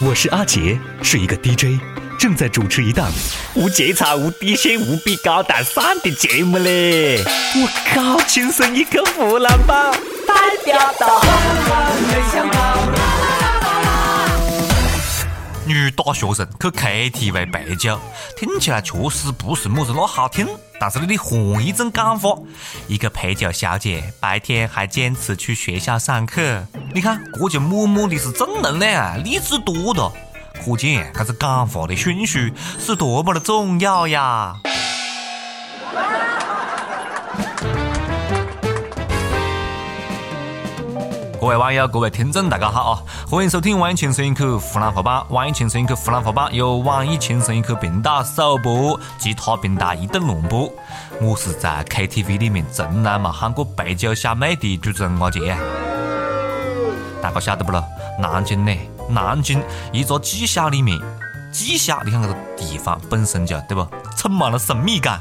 我是阿杰，是一个 DJ，正在主持一档无节操、无底线、无比高大上的节目嘞！我靠，亲生一个湖南宝，代表到。女大学生去 KTV 陪酒，听起来确实不是么子那好听。但是你换一种讲法，一个陪酒小姐白天还坚持去学校上课，你看这就默默的是正能量，励志多的。可见这个讲话的顺序是多么的重要呀！各位网友，各位听众，大家好啊！欢迎收听《网易轻松一刻湖南话版》。《网易轻松一刻湖南话版》由网易轻松一刻频道首播，其他平台一顿乱播。我是在 KTV 里面从来没喊过白酒小妹的主持人阿杰。大家晓得不咯？南京呢？南京一座技校里面，技校你看这个地方本身就对不？充满了神秘感。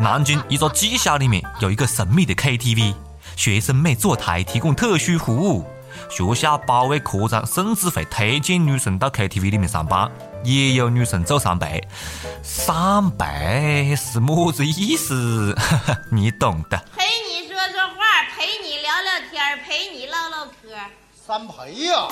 南京一座技校里面有一个神秘的 KTV。学生妹坐台提供特殊服务，学校保卫科长甚至会推荐女生到 KTV 里面上班，也有女生做上陪。上陪是么子意思？你懂的。陪你说说话，陪你聊聊天，陪你唠唠嗑。三陪呀！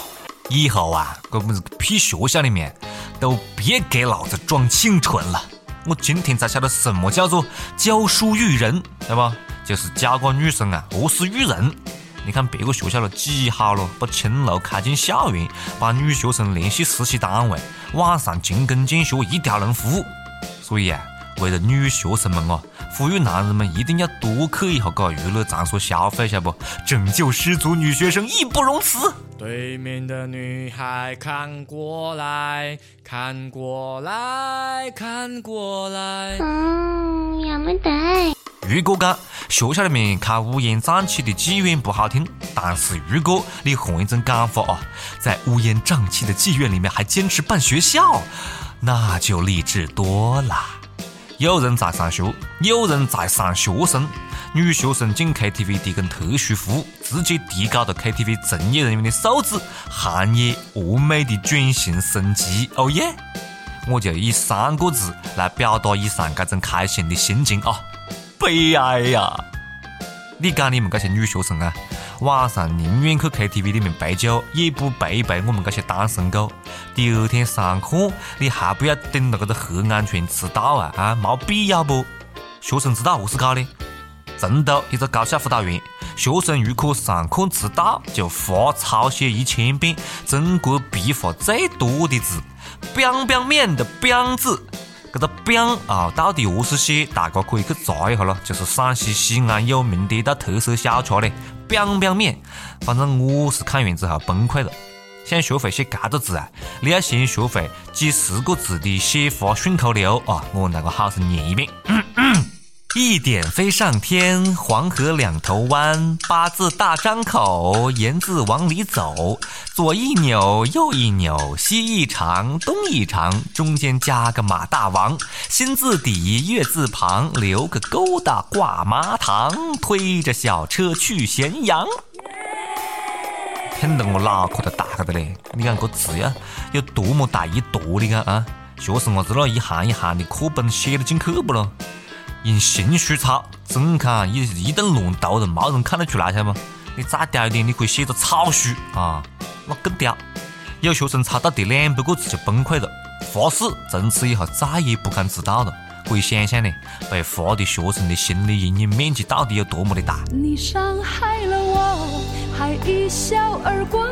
以后啊，我们屁学校里面都别给老子装清纯了。我今天才晓得什么叫做教书育人，对吧？就是教个女生啊，何是育人？你看别个学校都几好了，把青楼开进校园，把女学生联系实习单位，晚上勤工俭学，一条龙服务。所以啊，为了女学生们啊，呼吁男人们一定要多去一下个娱乐场所消费，下不？拯救失足女学生，义不容辞。对面的女孩看过来看过来看过来，嗯，也没得。如果讲学校里面开乌烟瘴气的妓院不好听，但是如果你换一种讲法啊，在乌烟瘴气的妓院里面还坚持办学校，那就励志多了。有人在上学，有人在上学生，女学生进 KTV 提供特殊服务，直接提高了 KTV 从业人员的素质，行业完美的转型升级。哦耶！我就以三个字来表达以上这种开心的心情啊。悲哀呀！你讲你们这些女学生啊，晚上宁愿去 KTV 里面陪酒，也不陪一陪我们这些单身狗。第二天上课，你还不要等到这个核安全迟到啊？啊，没必要不？学生知道何是搞的？成都一个高校辅导员，学生如果上课迟到，就罚抄写一千遍中国笔画最多的字彪彪面的彪字。这个“饼”啊，到底何是写？大家可以去查一下咯。就是陕西西安有名的一道特色小吃嘞，“饼饼面”。反正我是看完之后崩溃了。想学会写这个字啊，你要先学会几十个字的写法顺口溜啊！我那个好生念一遍。一点飞上天，黄河两头弯，八字大张口，言字往里走，左一扭，右一扭，西一长，东一长，中间加个马大王，心字底，月字旁，留个勾搭挂麻糖，推着小车去咸阳。听得我脑壳都大个的嘞！你看个字呀，有多么大一沱？你看啊，学生伢子那一行一行的课本写得进去不咯？用行书抄，怎看一一顿乱读都没人看得出来，晓得不？你再屌一点，你可以写个草书啊，那更屌。有学生抄到第两百个字就崩溃了，发誓从此以后再也不敢迟到了。可以想象呢，被罚的学生的心理阴影面积到底有多么的大。你伤害了我，还一笑而过。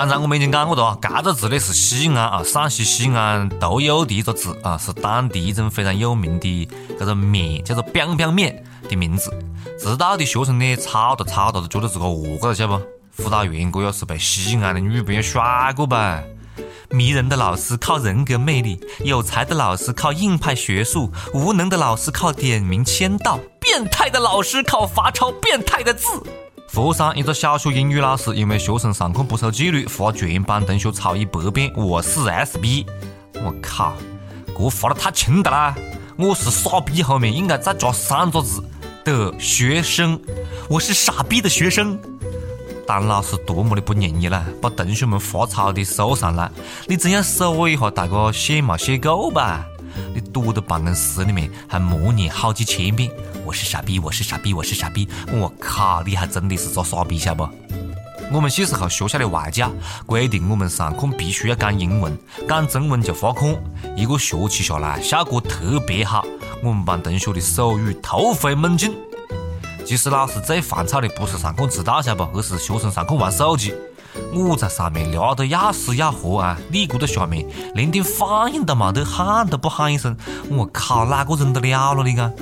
刚才我们已经讲过了，这个字呢是西安啊，陕西西安独有的一个字啊，是当地一种非常有名的这个面，叫做 “biang biang 面”的名字。知道的学生呢，抄着抄着都觉得自个饿过了，晓得不？辅导员这要是被西安的女朋友甩过吧？迷人的老师靠人格魅力，有才的老师靠硬派学术，无能的老师靠点名签到，变态的老师靠罚抄变态的字。佛山一个小学英语老师因为学生上课不守纪律，罚全班同学抄一百遍“我是 S B”。我靠，这罚的太轻的啦！我是傻逼后面应该再加三个字的学生，我是傻逼的学生。当老师多么的不容易啦，把同学们罚抄的收上来，你总要搜一下大家写没写够吧？你躲到办公室里面还默念好几千遍，我是傻逼，我是傻逼，我是傻逼，我靠，你还真的是个傻逼晓不？我们小时候学校的外教规定我们上课必须要讲英文，讲中文就罚款。一个学期下来，效果特别好，我们班同学的手语突飞猛进。其实老师最烦躁的不是上课迟到，晓不？而是学生上课玩手机。我在上面聊得要死要活啊，你搁在下面连点反应都没得，喊都不喊一声，我靠，哪个忍得了了？你讲？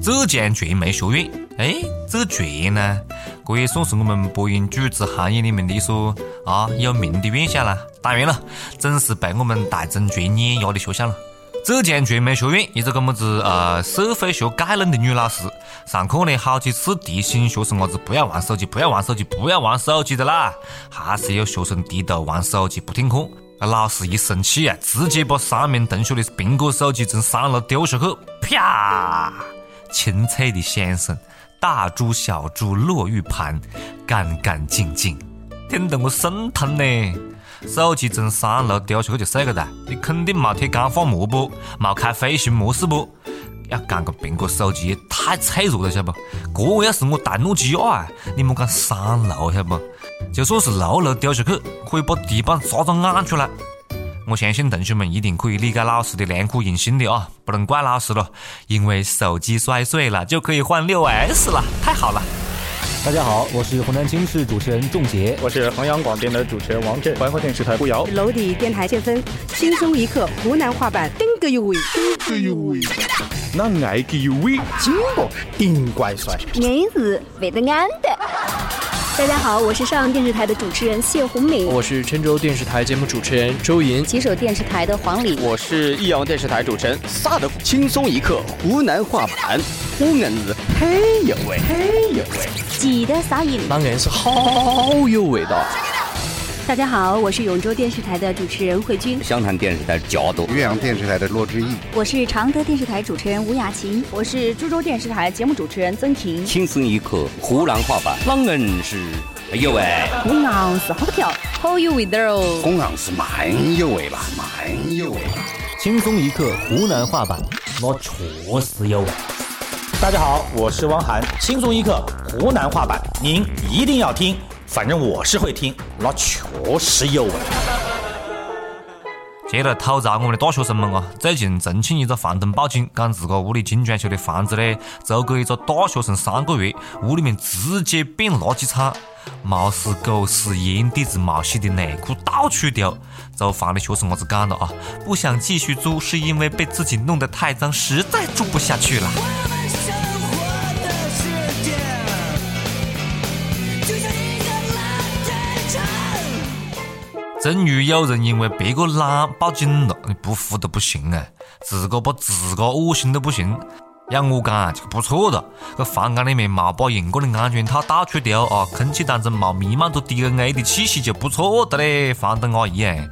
浙江传媒学院，哎，这个传呢，这也算是我们播音主持行业里面的一所啊有名的院校了。当然了，总是被我们大中传碾压的学校了。浙江传媒学院一个个么子呃社会学概论的女老师，上课呢好几次提醒学生伢子不要玩手机，不要玩手机，不要玩手机的啦，还是有学生低头玩手机不听课。那老师一生气啊，直接把三名同学的苹果手机从三楼丢下去，啪！清脆的响声，大珠小珠落玉盘，干干净净，听得我心疼呢。手机从三楼丢下去就碎了哒，你肯定没贴钢化膜不？没开飞行模式不？要讲个苹果手机太脆弱了，晓不？这个要是我带诺基亚啊，你莫讲三楼，晓不？就算是六楼丢下去，可以把地板砸到眼出来。我相信同学们一定可以理解老师的良苦用心的啊，不能怪老师了，因为手机摔碎了就可以换六 S 了，太好了。大家好，我是湖南经视主持人仲杰，我是衡阳广电的主持人王震，怀化电视台顾瑶，娄底电台建芬，轻松一刻湖南话版，顶个有味，顶个有味，那爱个有味，金箔顶怪帅，硬是为得俺的。大家好，我是上阳电视台的主持人谢红敏，我是郴州电视台节目主持人周莹，吉首电视台的黄礼，我是益阳电视台主持人萨德，轻松一刻湖南话版，我硬是很有味，很有味，记得撒盐，当然是好有味道。大家好，我是永州电视台的主持人慧君，湘潭电视台贾朵，岳阳电视台的骆志毅，我是常德电视台主持人吴雅琴，我是株洲电视台节目主持人曾婷。轻松一刻湖南话版，啷硬是有味，我硬是好跳，好有味道哦，我硬是蛮有味吧，蛮有味。轻松一刻湖南话版，我确实有味。大家好，我是汪涵，轻松一刻湖南话版，您一定要听。反正我是会听，那确实有味。接着吐槽我们的大学生们啊！最近重庆一个房东报警，讲自个屋里精装修的房子呢，租给一个大学生三个月，屋里面直接变垃圾场，猫屎、狗屎、烟蒂子、毛洗的内裤到处丢。租房的学生伢子讲了啊，不想继续租，是因为被自己弄得太脏，实在住不下去了。终于有人因为别个懒报警了，你不服都不行啊！自个把自个恶心都不行，要我讲啊就不错了。这房间里面没把用过的安全套到处丢啊，空气当中没弥漫着 DNA 的气息就不错的嘞，房东阿姨哎。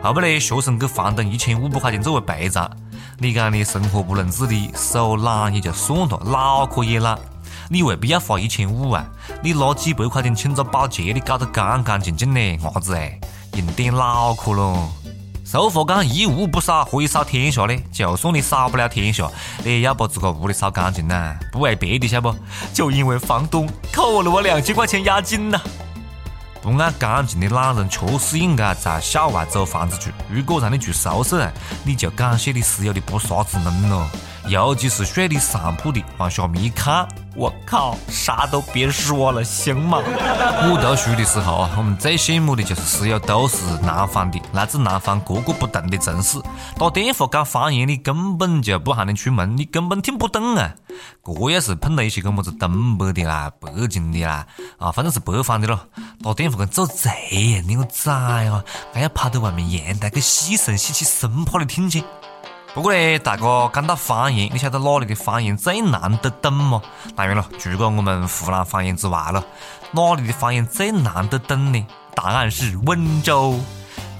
后不嘞，学生给房东一千五百块钱作为赔偿。你讲你生活不能自理，手懒也就算了，脑壳也懒，你为必要花一千五啊？你拿几百块钱请个保洁，你搞得干干净净的，伢子哎。用点脑壳咯！收发杠一屋不扫，何以扫天下呢？就算你扫不了天下，你也要把自个屋里扫干净呐！不为别的，晓不？就因为房东扣了我两千块钱押金呐！不爱干净的懒人确实应该在校外租房子住。如果让你住宿舍，你就感谢你室友的不杀之恩咯。尤其是睡你上铺的，往下面一看，我靠，啥都别说了，行吗？我读书的时候啊，我们最羡慕的就是室友都是南方的，来自南方各个不同的城市，打电话讲方言，你根本就不喊你出门，你根本听不懂啊。这要是碰到一些个么子东北的啦、北京的啦，啊，反正是北方的咯，打电话跟做贼一样你个崽啊，还要跑到外面阳台去细声细气，生怕你听见。不过呢，大家讲到方言，你晓得哪里的方言最难得懂吗？当然了，除了我们湖南方言之外了，哪里的方言最难得懂呢？答案是温州。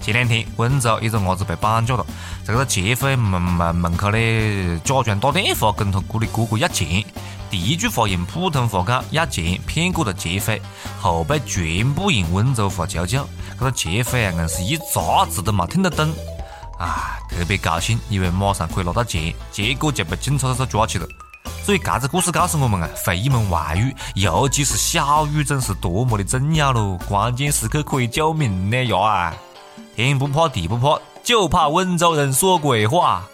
前两天，温州一个伢子被绑架了，这个劫匪门门门口呢假装打电话跟他哥的哥哥要钱，第一句话用普通话讲要钱，骗过了劫匪，后背全部用温州话叫叫，这个劫匪啊硬是一渣子都没听得懂，啊，特别高兴，以为马上可以拿到钱，结果就被警察叔叔抓起了。所以，这个故事告诉我们啊，会一门外语，尤其是小语种是多么的重要喽！关键时刻可以救命的呀！天不怕地不怕，就怕温州人说鬼话。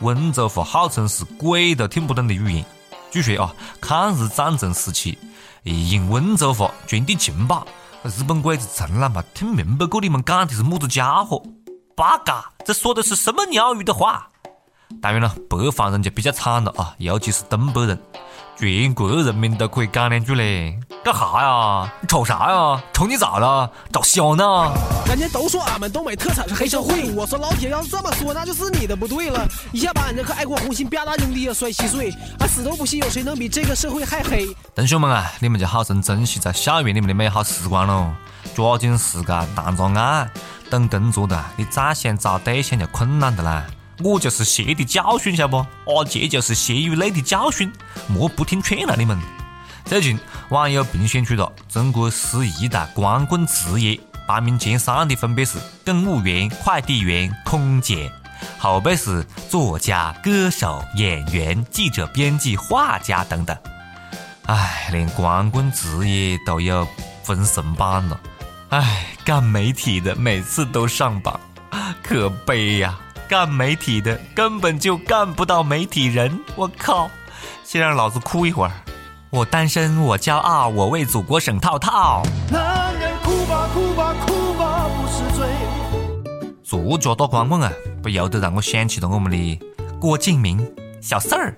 温州话号称是鬼都听不懂的语言。据说啊，抗日战争时期，用温州话传递情报，日本鬼子从来没听明白过你们讲的是么子家伙。八嘎，这说的是什么鸟语的话？当然了，北方人就比较惨了啊，尤其是东北人，全国人民都可以讲两句嘞。干哈呀？你瞅啥呀？瞅你咋了？找笑呢？人家都说俺们东北特产是黑社会，我说老铁要是这么说，那就是你的不对了。一下把俺这颗爱国红心吧嗒兄弟也摔稀碎，俺死都不信有谁能比这个社会还黑。同学们啊，你们就好生珍惜在校园里面的美好时光喽，抓紧时间谈着爱。等工作的，你再想找对象就困难的啦。我就是血的教训，晓不？阿杰就是血与泪的教训，莫不听劝了你们。最近网友评选出了中国十一大光棍职业，排名前三的分别是公务员、快递员、空姐，后背是作家、歌手、演员、记者、编辑、画家等等。唉，连光棍职业都有分神榜了。唉，干媒体的每次都上榜，可悲呀！干媒体的根本就干不到媒体人。我靠！先让老子哭一会儿。我单身，我骄傲，我为祖国省套套。男人哭吧哭吧哭吧不是罪。作家大光棍啊，不由得让我想起了我们的郭敬明小四儿。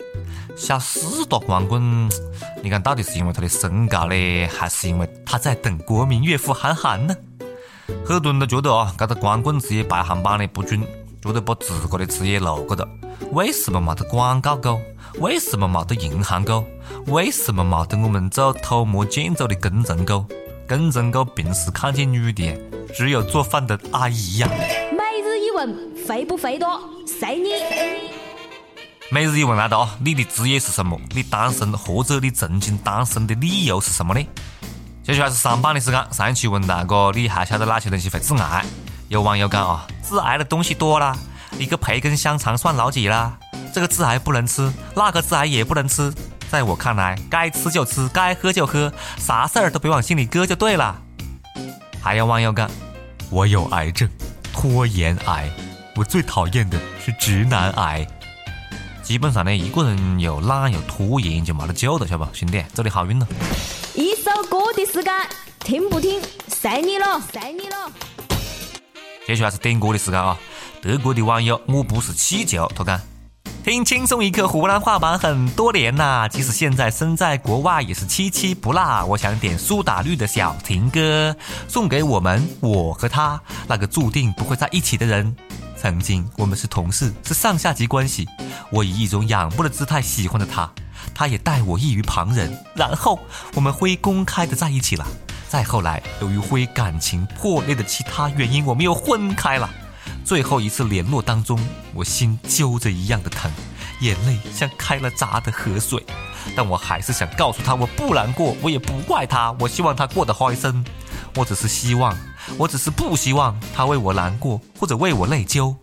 小四打光棍，你看到底是因为他的身高呢，还是因为他在等国民岳父韩寒呢？很多人都觉得啊，这个光棍职业排行榜的不准，觉得把自个的职业露个了。为什么没得广告狗？为什么没得银行狗？为什么没得我们做土木建筑的工程狗？工程狗平时看见女的，只有做饭的阿姨呀。每日一问，肥不肥多？随你。每日一问来了啊！你的职业是什么？你单身或者你曾经单身的理由是什么呢？接下来是上班的时间。上一期问大哥，你还晓得哪些东西会致癌？有网友讲啊，致癌的东西多了，一个培根香肠算老几啦？这个致癌不能吃，那个致癌也不能吃。在我看来，该吃就吃，该喝就喝，啥事儿都别往心里搁就对了。还有网友讲，我有癌症，拖延癌，我最讨厌的是直男癌。基本上呢，一个人有懒有拖延就没得救了，晓得不，兄弟，祝你好运了。一首歌的时间，听不听，随你了，随你了。接下来是点歌的时间啊！德国的网友我不是气球，他讲听轻松一刻湖南话版很多年啦，即使现在身在国外也是七七不落。我想点苏打绿的小情歌，送给我们我和他那个注定不会在一起的人。曾经我们是同事，是上下级关系。我以一种仰慕的姿态喜欢着他，他也待我异于旁人。然后我们会公开的在一起了。再后来，由于灰感情破裂的其他原因，我们又分开了。最后一次联络当中，我心揪着一样的疼，眼泪像开了闸的河水。但我还是想告诉他，我不难过，我也不怪他。我希望他过得开心。我只是希望。我只是不希望他为我难过，或者为我内疚。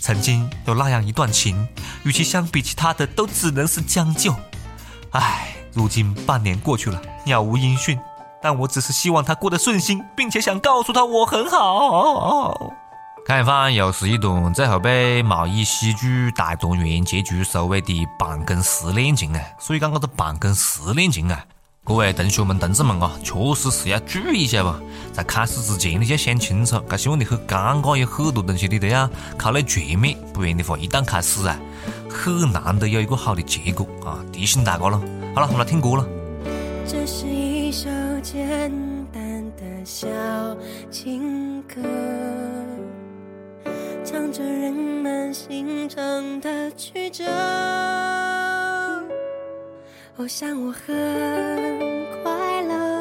曾经有那样一段情，与其相比其他的，都只能是将就。唉，如今半年过去了，杳无音讯。但我只是希望他过得顺心，并且想告诉他我很好。看一番又是一段最后被毛衣喜剧大团圆结局收尾的办公室恋情啊！所以讲，这个办公室恋情啊。各位同学们、同志们啊，确实是要注意一下吧。在开始之前，你就想清楚，这些问题很尴尬，有很多东西你都要考虑全面，不然的话，一旦开始啊，很难得有一个好的结果啊！提醒大家了。好了，我们来听歌了。这是一一首简单的小情歌，唱着人们心肠的曲折。我想我很快乐，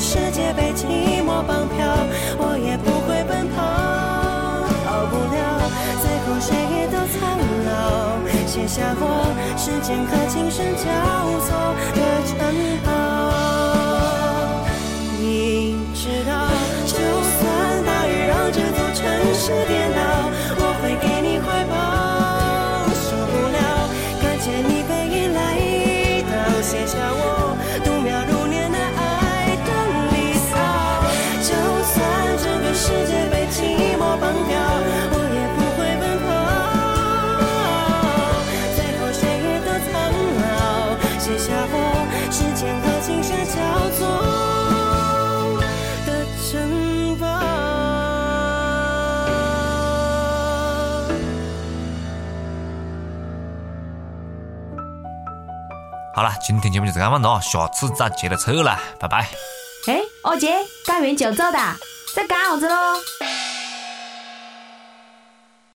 世界被寂寞绑票我也不会奔跑。逃不了最后谁也都苍老。写下我时间和琴声交错的城堡好了今天节目就这样了下次再接着抽了拜拜。哎二姐干完酒做的在干啥子喽